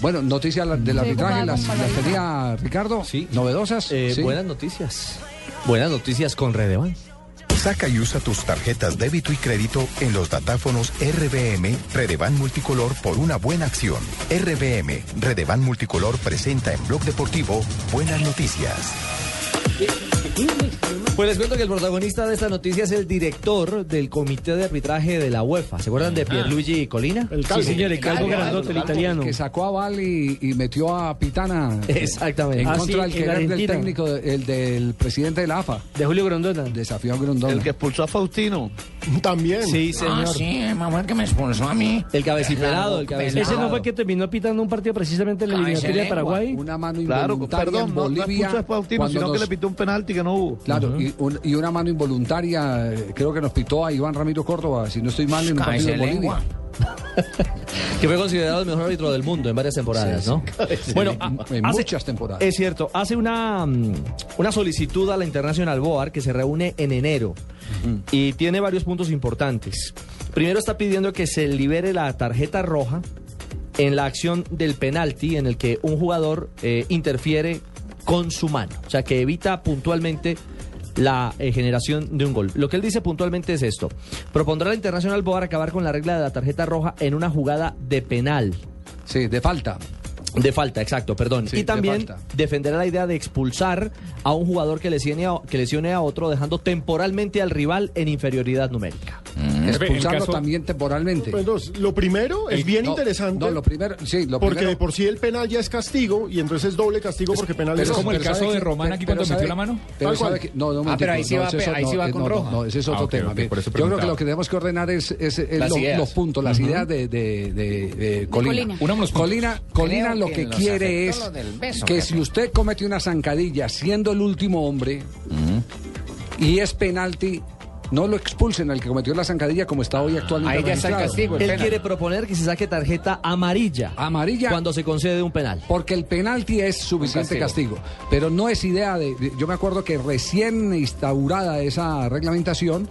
Bueno, noticias del arbitraje, las, las tenía Ricardo. Sí. Novedosas. Eh, Sí. Buenas noticias. Buenas noticias con Redevan. Saca y usa tus tarjetas débito y crédito en los datáfonos RBM Redevan Multicolor por una buena acción. RBM Redevan Multicolor presenta en Blog Deportivo Buenas Noticias. Pues les cuento que el protagonista de esta noticia es el director del comité de arbitraje de la UEFA. ¿Se acuerdan de Pierluigi Colina? El calvo. Sí, señor, el calvo grandote, el italiano. Que sacó a Val y, y metió a Pitana. eh, Exactamente. En Ah, contra sí, del querer del técnico, el del presidente de la AFA. De Julio Grondona. Desafió a Grondona. El que expulsó a Faustino. También. Sí, señor. Ah, sí, mamá, que me expulsó a mí. El cabecipelado, el cabecipelado. Ese no fue el que terminó pitando un partido precisamente en la eliminatoria de. Paraguay. Una mano Claro, perdón, en no, no Bolivia. expulsó a Faustino, sino que le pitó un penalti que no hubo. Claro, y, un- y una mano involuntaria, eh, creo que nos pitó a Iván Ramiro Córdoba, si no estoy mal, en un partido de Bolivia. Que fue considerado el mejor árbitro del mundo en varias temporadas, ¿no? Bueno, en hace- muchas temporadas. Es cierto, hace una, mm, una solicitud a la International Board que se reúne en enero y tiene varios puntos importantes. Primero está pidiendo que se libere la tarjeta roja en la acción del penalti en el que un jugador eh, interfiere con su mano, o sea que evita puntualmente la eh, generación de un gol. Lo que él dice puntualmente es esto. Propondrá la International Board acabar con la regla de la tarjeta roja en una jugada de penal. Sí, de falta. De falta, exacto, perdón. Sí, y también defenderá la idea de expulsar a un jugador que lesione a, que lesione a otro, dejando temporalmente al rival en inferioridad numérica. Expulsarlo también temporalmente. Pues, entonces, lo primero es bien No, interesante. No, lo primero, sí, lo porque primero. de por sí el penal ya es castigo y entonces es doble castigo porque penal es como el caso ¿sabe de? Román aquí cuando metió la mano. Pero sabe que, no, no, Ah, pero ahí sí va es- ahí no, sí va eh, con no, roja. No, ese es otro ok, tema. Yo creo que lo que tenemos que ordenar es, es, es los puntos, las ideas de, de, de- de Colina. Colina, Colina lo que quiere es que si usted comete una zancadilla siendo el último hombre y es penalti, no lo expulsen al que cometió la zancadilla como está hoy actualmente Ahí ya está el castigo, el Él penal. quiere proponer que se saque tarjeta amarilla Amarilla. cuando se concede un penal. Porque el penalti es suficiente castigo. castigo. Pero no es idea de, de- Yo me acuerdo que recién instaurada esa reglamentación,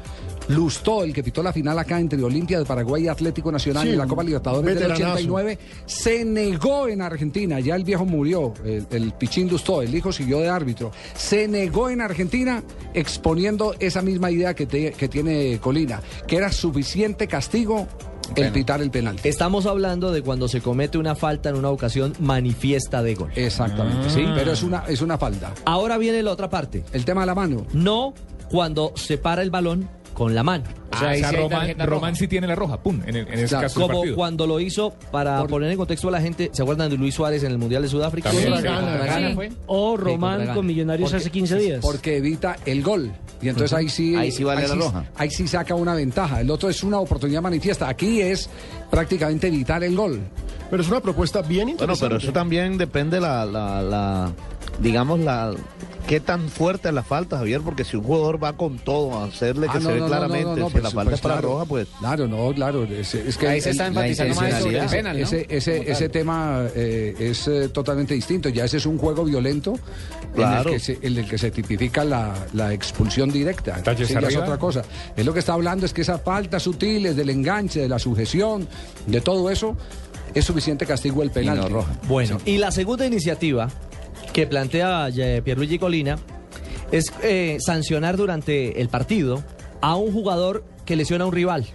Lustó, el que pitó la final acá entre Olimpia de Paraguay y Atlético Nacional Sí, en la Copa Libertadores del veteranazo. 89, se negó en Argentina. Ya el viejo murió, el, el Pichín Lustó, el hijo siguió de árbitro. Se negó en Argentina exponiendo esa misma idea que, te- que tiene Colina, que era suficiente castigo el pitar el penalti. Estamos hablando de cuando se comete una falta en una ocasión manifiesta de gol. Exactamente, sí, pero es una, es una falta. Ahora viene la otra parte. El tema de la mano. No cuando se para el balón con la mano. O sea, sí hay Román, tarjeta roja. Román sí tiene la roja, pum, en, el- en ese Claro, caso Como partido. cuando lo hizo, para Por- poner en contexto a la gente, ¿se acuerdan de Luis Suárez en el Mundial de Sudáfrica? Sí. Ghana fue. O Román con Millonarios Porque- hace 15 días. Porque evita el gol. Y entonces ahí sí. Ahí sí vale la roja. Ahí sí saca una ventaja. El otro es una oportunidad manifiesta. Aquí es prácticamente evitar el gol. Pero es una propuesta bien Bueno, interesante. pero eso también depende la, la, la digamos, la qué tan fuerte es la falta, Javier, porque si un jugador va con todo a hacerle que Ah, se no, ve no, claramente, no, no, si la falta es para claro. roja, pues Claro, no, claro. Es, es que Ahí se está la enfatizando más que. Ese, ese, tema eh, es eh, totalmente distinto. Ya ese es un juego violento Claro. en, el que se, en el que se tipifica la, la expulsión directa. Sí, ya es otra cosa. Es lo que está hablando es que esas faltas sutiles del enganche, de la sujeción, de todo eso, es suficiente castigo el penal. Bueno, y la segunda iniciativa que plantea eh, Pierluigi Colina es eh, sancionar durante el partido a un jugador que lesiona a un rival.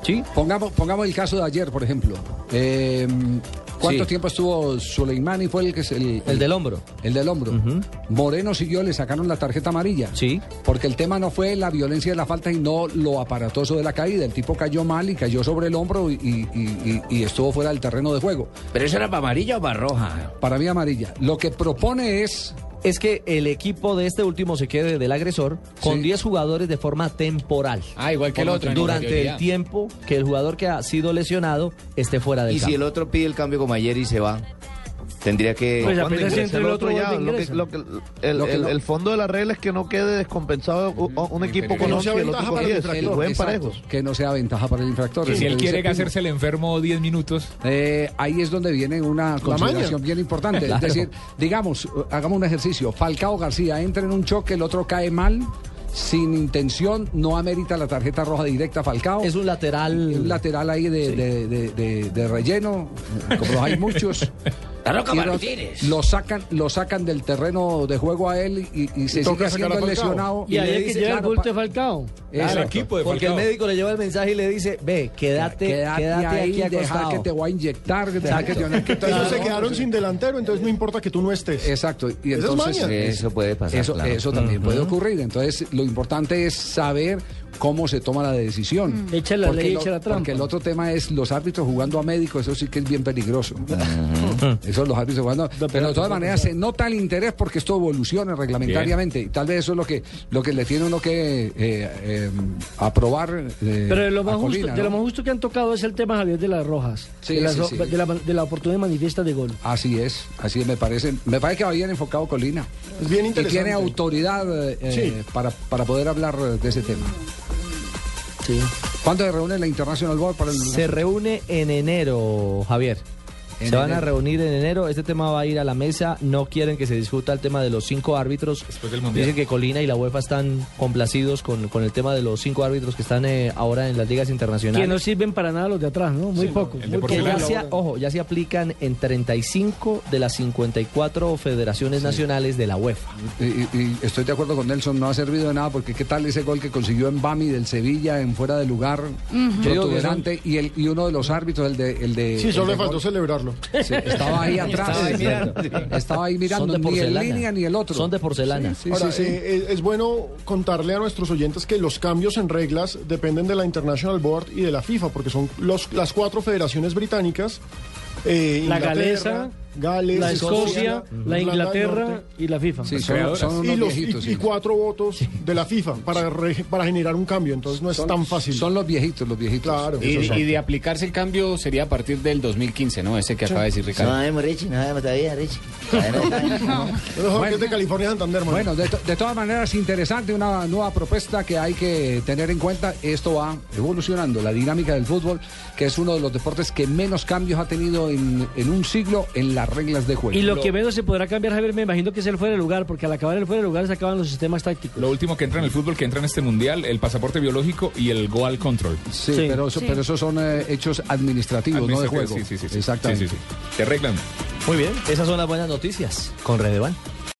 ¿Sí? Pongamos, pongamos el caso de ayer, por ejemplo. Eh, ¿Cuánto Sí. tiempo estuvo Suleimani? Fue el que se- el, El del hombro. el del hombro. Ujú. Moreno siguió, le sacaron la tarjeta amarilla. Sí. Porque el tema no fue la violencia de la falta y no lo aparatoso de la caída. El tipo cayó mal y cayó sobre el hombro y, y- y- y- y estuvo fuera del terreno de juego. ¿Pero eso era para amarilla o para roja? Para mí amarilla. Lo que propone es es que el equipo de este último se quede del agresor con Sí. 10 jugadores de forma temporal. Ah, igual que el otro. Durante el tiempo que el jugador que ha sido lesionado esté fuera del Y si campo. el otro pide el cambio como ayer y se va, tendría que... Pues apenas entre el otro ya, lo que- lo que- el, Lo que el- no- el fondo de la regla es que no quede descompensado un equipo Que con no sea 11 y el ventaja otro con para el 10, que jueguen parejos. que no sea ventaja para el infractor. Si es lo él que quiere hacerse el enfermo 10 minutos, Eh, ahí es donde viene una consideración bien importante. Claro. Es decir, digamos, hagamos un ejercicio. Falcao García entra en un choque, el otro cae mal, sin intención, no amerita la tarjeta roja directa a Falcao. Es un lateral. un lateral ahí de, de- de- de- de relleno, como los hay muchos. La Roca Y lo, Martínez. lo sacan, lo sacan del terreno de juego a él y, y se sigue haciendo el Falcao. lesionado. Y ahí le es que dice, lleva el claro, bulto de Falcao. el Exacto. equipo de Porque el Falcao. médico le lleva el mensaje y le dice, ve, quédate, Quédate, quédate, ahí, aquí deja que te voy a inyectar, deja que te que te- Ellos se quedaron sin delantero, entonces no importa que tú no estés. Exacto. Y entonces. Eso puede pasar, Eso, claro. eso también puede ocurrir. Entonces, lo importante es saber cómo se toma la decisión. Echa la Porque ley, lo- echa la trampa. Porque el otro tema es los árbitros jugando a médico, eso sí que es bien peligroso. Eso los árbitros jugando. Pero de todas maneras se nota el interés porque esto evoluciona reglamentariamente. Y tal vez eso es lo que, lo que le tiene uno que eh, eh, aprobar. eh, Pero de lo, a más justo, de lo más justo que han tocado es el tema Javier de las Rojas. Sí, de, las sí, ro- sí. de la, de la oportunidad manifiesta de gol. Así es, así es, me parece. Me parece que va bien enfocado Colina. Es bien Y interesante. tiene autoridad eh, para, para poder hablar de ese tema. Sí. ¿Cuándo se reúne la International Board para el Se reúne en enero, Javier. En se van a reunir en enero. Este tema va a ir a la mesa. No quieren que se discuta el tema de los cinco árbitros. Después del Mundial. Dicen que Colina y la UEFA están complacidos con, con el tema de los cinco árbitros que están eh, ahora en las ligas Que internacionales. no sirven para nada los de atrás, ¿no? Muy poco. muy que ya se, ojo, ya se aplican en 35 de las 54 federaciones nacionales de la UEFA. Y, y- y estoy de acuerdo con Nelson, no ha servido de nada porque qué tal ese gol que consiguió en Bami del Sevilla en fuera de lugar, protuberante, y, el, y uno de los árbitros, el de... El de Sí, solo le faltó gol, sí, estaba ahí atrás, Estaba ahí mirando. estaba ahí mirando, Son de ni en porcelana. línea ni el otro. Son de porcelana. Sí, Ahora, sí, sí. eh, es, bueno contarle a nuestros oyentes que los cambios en reglas dependen de la International Board y de la FIFA, porque son los, las cuatro federaciones británicas. eh, La galesa, Gales, la Escocia, la Inglaterra Norte. y la FIFA. Sí, son, y, los, viejitos. y, cuatro votos de la FIFA para, re- para generar un cambio. Entonces no es tan fácil. Son los viejitos, los viejitos. Claro. Y, de aplicarse el cambio sería a partir del 2015, ¿no? Ese que acaba de decir Ricardo. No sabemos, Richie, no sabemos todavía, Richie. Es de California Santander. Bueno, de, to- de todas maneras, interesante, una nueva propuesta que hay que tener en cuenta. Esto va evolucionando, la dinámica del fútbol, que es uno de los deportes que menos cambios ha tenido en, en un siglo en las reglas de juego. Y lo que menos se podrá cambiar, Javier, me imagino que es el fuera de lugar, porque al acabar el fuera de lugar se acaban los sistemas tácticos. Lo último que entra en el fútbol, que entra en este mundial, el pasaporte biológico y el goal control. Sí, Sí. Pero, eso, pero esos son eh, hechos administrativos, no de juego. Sí, sí, sí, sí. Exactamente. Sí, sí, sí. Te arreglan. Muy bien, esas son las buenas noticias con Redevan.